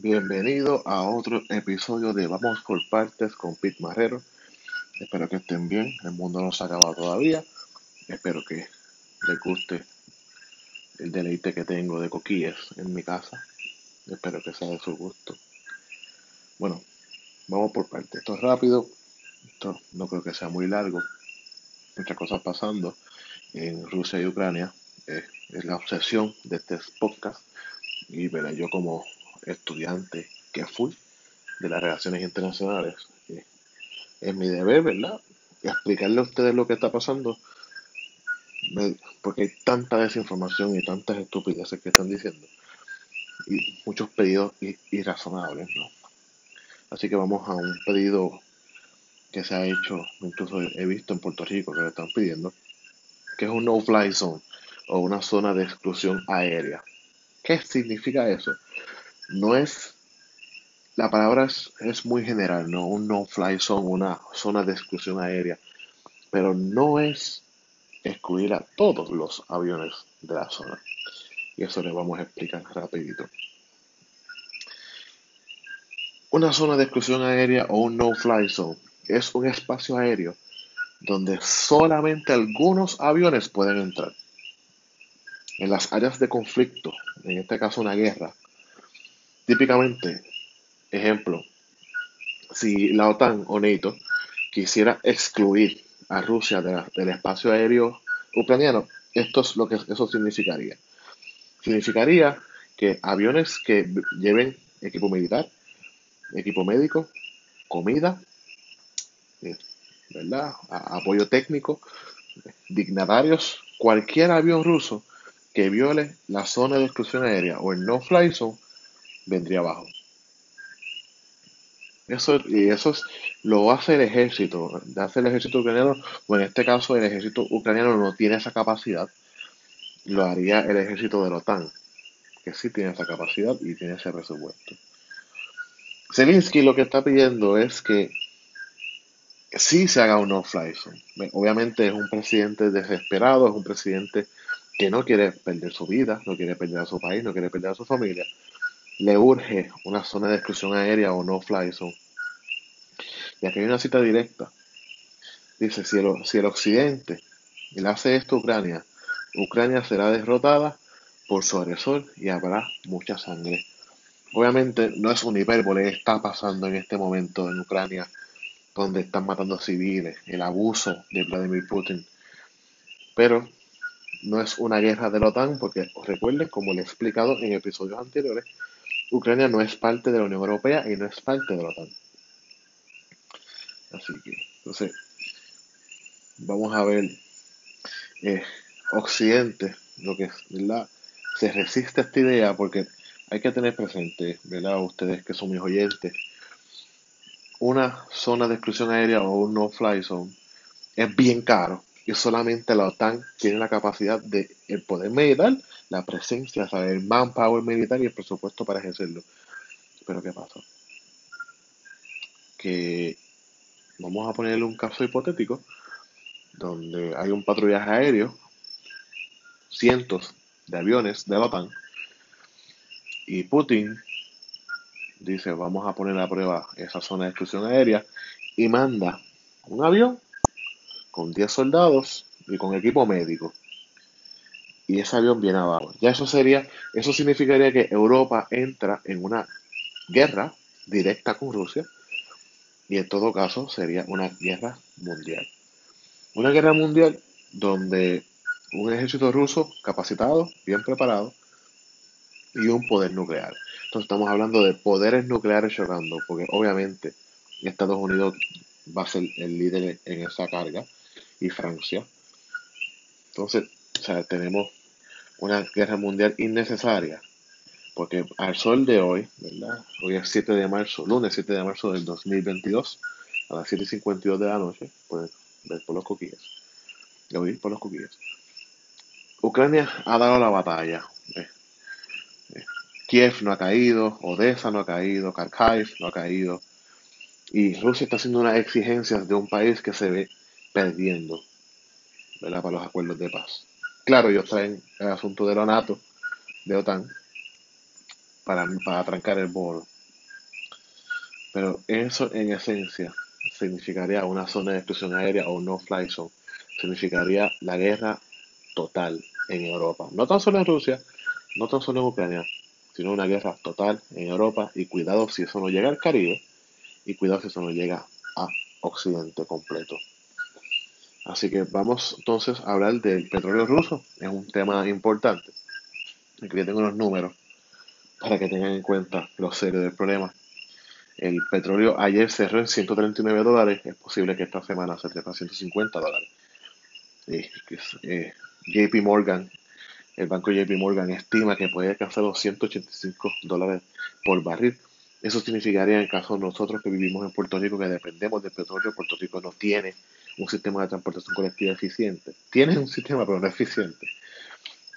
Bienvenido a otro episodio de Vamos por Partes con Pete Marrero. Espero que estén bien. El mundo no se ha acabado todavía. Espero que les guste el deleite que tengo de coquillas en mi casa. Espero que sea de su gusto. Bueno, vamos por partes. Esto es rápido. Esto no creo que sea muy largo. Muchas cosas pasando en Rusia y Ucrania. es la obsesión de este podcast. Y verá, yo como estudiante que fui de las relaciones internacionales, es mi deber, ¿verdad? Explicarle a ustedes lo que está pasando, porque hay tanta desinformación y tantas estupideces que están diciendo, y muchos pedidos irrazonables, ¿no? Así que vamos a un pedido que se ha hecho, incluso he visto en Puerto Rico que lo están pidiendo, que es un no-fly zone o una zona de exclusión aérea. ¿Qué significa eso? No es, la palabra es, muy general, ¿no? Un no-fly zone, una zona de exclusión aérea, pero no es excluir a todos los aviones de la zona. Y eso le vamos a explicar rapidito. Una zona de exclusión aérea o un no-fly zone es un espacio aéreo donde solamente algunos aviones pueden entrar. En las áreas de conflicto, en este caso una guerra, Típicamente, ejemplo, si la OTAN o NATO quisiera excluir a Rusia del espacio aéreo ucraniano, esto es lo que eso significaría. Significaría que aviones que lleven equipo militar, equipo médico, comida, eh, ¿verdad? apoyo técnico, dignatarios, cualquier avión ruso que viole la zona de exclusión aérea o el no-fly zone vendría abajo. Eso, y eso lo hace el ejército, hace el ejército ucraniano, o en este caso el ejército ucraniano no tiene esa capacidad, lo haría el ejército de la OTAN, que sí tiene esa capacidad y tiene ese presupuesto. Zelensky lo que está pidiendo es que sí se haga un no-fly zone. Obviamente es un presidente desesperado, es un presidente que no quiere perder su vida, no quiere perder a su país, no quiere perder a su familia le urge una zona de exclusión aérea o no fly zone. Y aquí hay una cita directa. Dice, si el, si el occidente le hace esto a Ucrania, Ucrania será derrotada por su agresor y habrá mucha sangre. Obviamente no es un hipérbole, está pasando en este momento en Ucrania, donde están matando civiles, el abuso de Vladimir Putin. Pero no es una guerra de la OTAN, porque recuerden, como le he explicado en episodios anteriores, Ucrania no es parte de la Unión Europea y no es parte de la OTAN. Así que, entonces, vamos a ver eh, Occidente, lo que es, ¿verdad? Se resiste a esta idea porque hay que tener presente, ¿verdad? Ustedes que son mis oyentes, una zona de exclusión aérea o un no-fly zone es bien caro y solamente la OTAN tiene la capacidad de el poder militar, la presencia, el manpower militar y el presupuesto para ejercerlo. Pero ¿qué pasa? Que vamos a ponerle un caso hipotético donde hay un patrullaje aéreo, cientos de aviones de la OTAN, y Putin dice, vamos a poner a prueba esa zona de exclusión aérea, y manda un avión con 10 soldados y con equipo médico. Y ese avión viene abajo. Ya eso sería, eso significaría que Europa entra en una guerra directa con Rusia. Y en todo caso sería una guerra mundial. Una guerra mundial donde un ejército ruso capacitado, bien preparado, y un poder nuclear. Entonces estamos hablando de poderes nucleares chocando, porque obviamente Estados Unidos va a ser el líder en esa carga y Francia. Entonces, o sea, tenemos una guerra mundial innecesaria, porque al sol de hoy, ¿verdad? Hoy es 7 de marzo, lunes 7 de marzo del 2022, a las 7.52 de la noche, pueden ver por los coquillas, oír por los coquillas. Ucrania ha dado la batalla. Eh, eh, Kiev no ha caído, Odessa no ha caído, Kharkiv no ha caído. Y Rusia está haciendo unas exigencias de un país que se ve perdiendo ¿verdad? para los acuerdos de paz. Claro, ellos traen el asunto de la NATO, de OTAN, para, para trancar el bolo. Pero eso en esencia significaría una zona de exclusión aérea o no-fly zone. Significaría la guerra total en Europa. No tan solo en Rusia, no tan solo en Ucrania, sino una guerra total en Europa. Y cuidado si eso no llega al Caribe y cuidado si eso no llega a Occidente completo. Así que vamos entonces a hablar del petróleo ruso. Es un tema importante. Aquí tengo los números para que tengan en cuenta lo serio del problema. El petróleo ayer cerró en 139 dólares. Es posible que esta semana se trepa a 150 dólares. Eh, JP Morgan, el banco JP Morgan estima que puede alcanzar los 185 dólares por barril. Eso significaría en caso de nosotros que vivimos en Puerto Rico, que dependemos del petróleo, Puerto Rico no tiene un sistema de transportación colectiva eficiente. Tiene un sistema, pero no eficiente.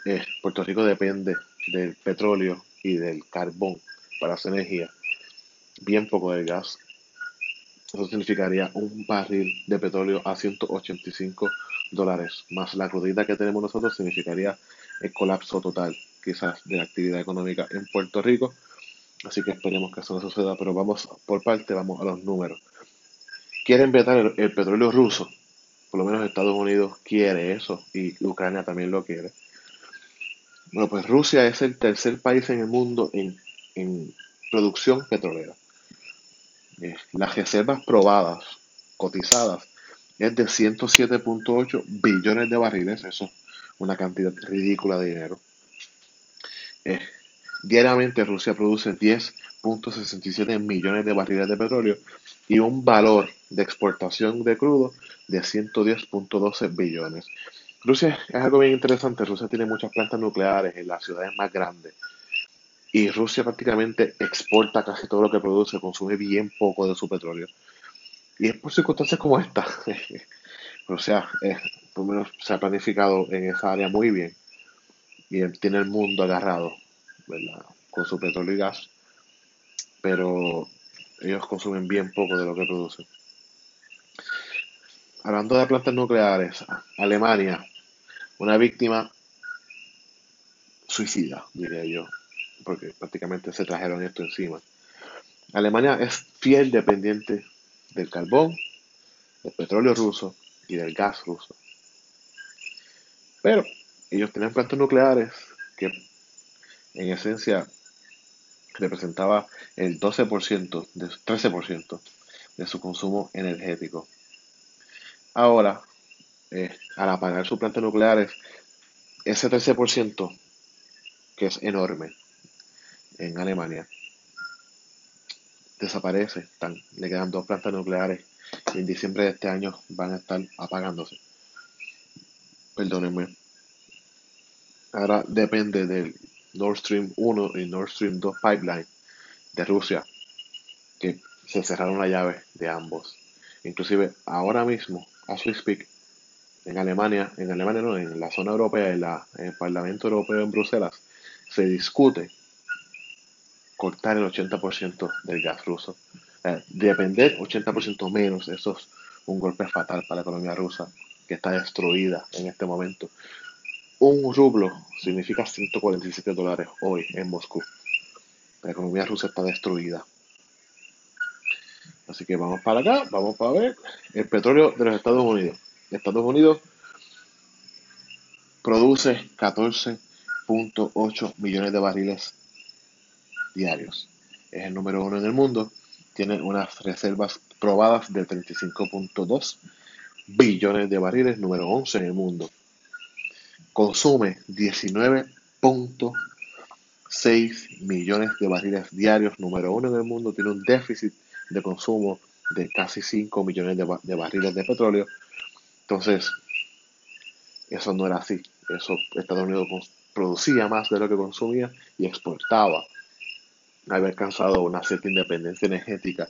Eh, Puerto Rico depende del petróleo y del carbón para su energía bien poco del gas. Eso significaría un barril de petróleo a 185 dólares, más la crudita que tenemos nosotros significaría el colapso total, quizás, de la actividad económica en Puerto Rico. Así que esperemos que eso no suceda, pero vamos por parte, vamos a los números. Quieren vetar el, petróleo ruso, por lo menos Estados Unidos quiere eso y Ucrania también lo quiere. Bueno, pues Rusia es el tercer país en el mundo en, en producción petrolera. Las reservas probadas, cotizadas, es de 107.8 billones de barriles. Eso es una cantidad ridícula de dinero. Diariamente Rusia produce 10.67 millones de barriles de petróleo y un valor de exportación de crudo de 110.12 billones. Rusia es algo bien interesante. Rusia tiene muchas plantas nucleares en las ciudades más grandes y Rusia prácticamente exporta casi todo lo que produce, consume bien poco de su petróleo. Y es por circunstancias como esta. Rusia, eh, por lo menos, se ha planificado en esa área muy bien y tiene el mundo agarrado con su petróleo y gas, pero ellos consumen bien poco de lo que producen. Hablando de plantas nucleares, Alemania, una víctima suicida, diría yo porque prácticamente se trajeron esto encima. Alemania es fiel dependiente del carbón, del petróleo ruso y del gas ruso. Pero ellos tenían plantas nucleares que en esencia representaba el 12%, de, 13% de su consumo energético. Ahora, eh, al apagar sus plantas nucleares, ese 13%, que es enorme, en Alemania desaparece, le quedan dos plantas nucleares y en diciembre de este año van a estar apagándose. Perdónenme. Ahora depende del Nord Stream 1 y Nord Stream 2 pipeline de Rusia, que se cerraron la llave de ambos. Inclusive ahora mismo, as we speak, en Alemania, en Alemania no, en la zona europea, en, la, en el Parlamento Europeo en Bruselas, se discute cortar el 80% del gas ruso. Eh, depender 80% menos, eso es un golpe fatal para la economía rusa, que está destruida en este momento. Un rublo significa 147 dólares hoy en Moscú. La economía rusa está destruida. Así que vamos para acá, vamos para ver el petróleo de los Estados Unidos. Estados Unidos produce 14.8 millones de barriles diarios. Es el número uno en el mundo. Tiene unas reservas probadas de 35.2 billones de barriles, número 11 en el mundo. Consume 19.6 millones de barriles diarios, número uno en el mundo. Tiene un déficit de consumo de casi 5 millones de, barriles de petróleo. Entonces, eso no era así. Eso Estados Unidos producía más de lo que consumía y exportaba había alcanzado una cierta independencia energética.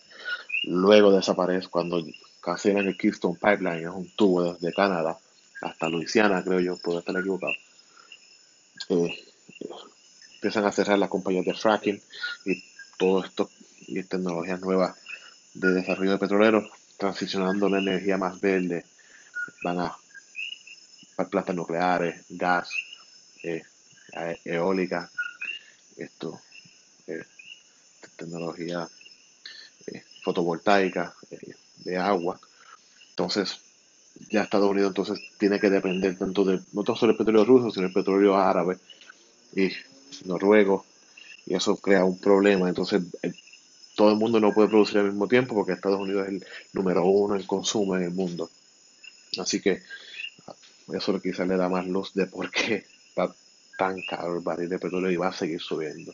Luego desaparece cuando cancelan el Keystone Pipeline, es un tubo desde Canadá hasta Luisiana, creo yo, puedo estar equivocado. Eh, empiezan a cerrar las compañías de fracking y todo esto y tecnologías nuevas de desarrollo de petroleros, transicionando a una energía más verde. Van a, plantas nucleares, gas, eh, eólica, esto, eh, tecnología fotovoltaica, de agua. Entonces, ya Estados Unidos entonces tiene que depender tanto de, no solo el petróleo ruso, sino el petróleo árabe y noruego, y eso crea un problema. Entonces, todo el mundo no puede producir al mismo tiempo porque Estados Unidos es el número uno en consumo en el mundo. Así que eso quizás le da más luz de por qué está tan caro el barril de petróleo y va a seguir subiendo.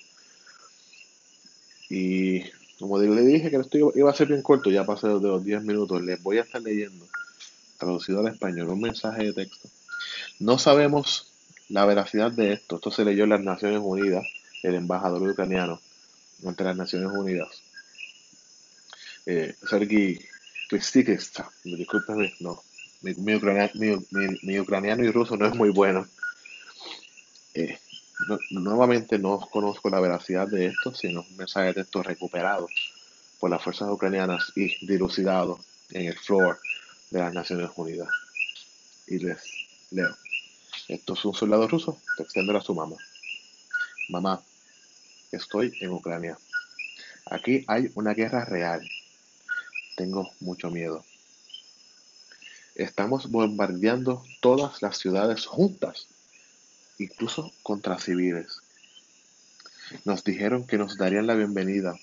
Y como le dije que esto iba a ser bien corto, ya pasé de los 10 minutos, les voy a estar leyendo, traducido al español, un mensaje de texto. No sabemos la veracidad de esto. Esto se leyó en las Naciones Unidas, el embajador ucraniano ante las Naciones Unidas. Eh, Sergi discúlpeme, no, mi, ucraniano y ruso no es muy bueno. Eh, nuevamente no conozco la veracidad de esto, sino un mensaje de texto recuperado por las fuerzas ucranianas y dilucidado en el floor de las Naciones Unidas. Y les leo. Esto es un soldado ruso texteándole a su mamá. Mamá, estoy en Ucrania. Aquí hay una guerra real. Tengo mucho miedo. Estamos bombardeando todas las ciudades juntas incluso contra civiles. Nos dijeron que nos darían la bienvenida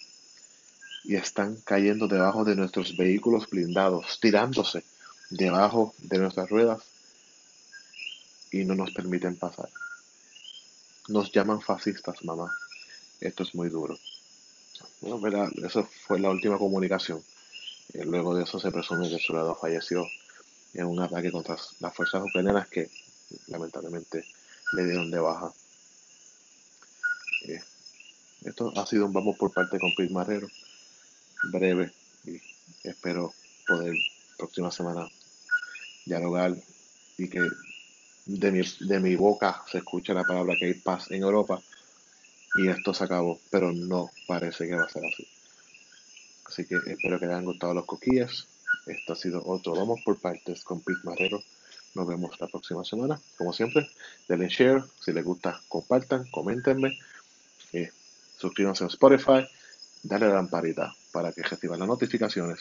y están cayendo debajo de nuestros vehículos blindados, tirándose debajo de nuestras ruedas y no nos permiten pasar. Nos llaman fascistas, mamá. Esto es muy duro. Bueno, ¿verdad? Eso fue la última comunicación. Eh, luego de eso se presume que el soldado falleció en un ataque contra las fuerzas ucranianas que lamentablemente le dieron de baja. Eh, esto ha sido un vamos por parte con Pete Marrero, breve, y espero poder próxima semana dialogar y que de mi, de mi boca se escuche la palabra que hay paz en Europa y esto se acabó, pero no parece que va a ser así. Así que espero que les hayan gustado los coquillas. Esto ha sido otro Vamos por Partes con Pete Marrero. Nos vemos la próxima semana. Como siempre, denle share. Si les gusta, compartan, coméntenme. Eh, suscríbanse a Spotify. Dale la lamparita para que reciban las notificaciones.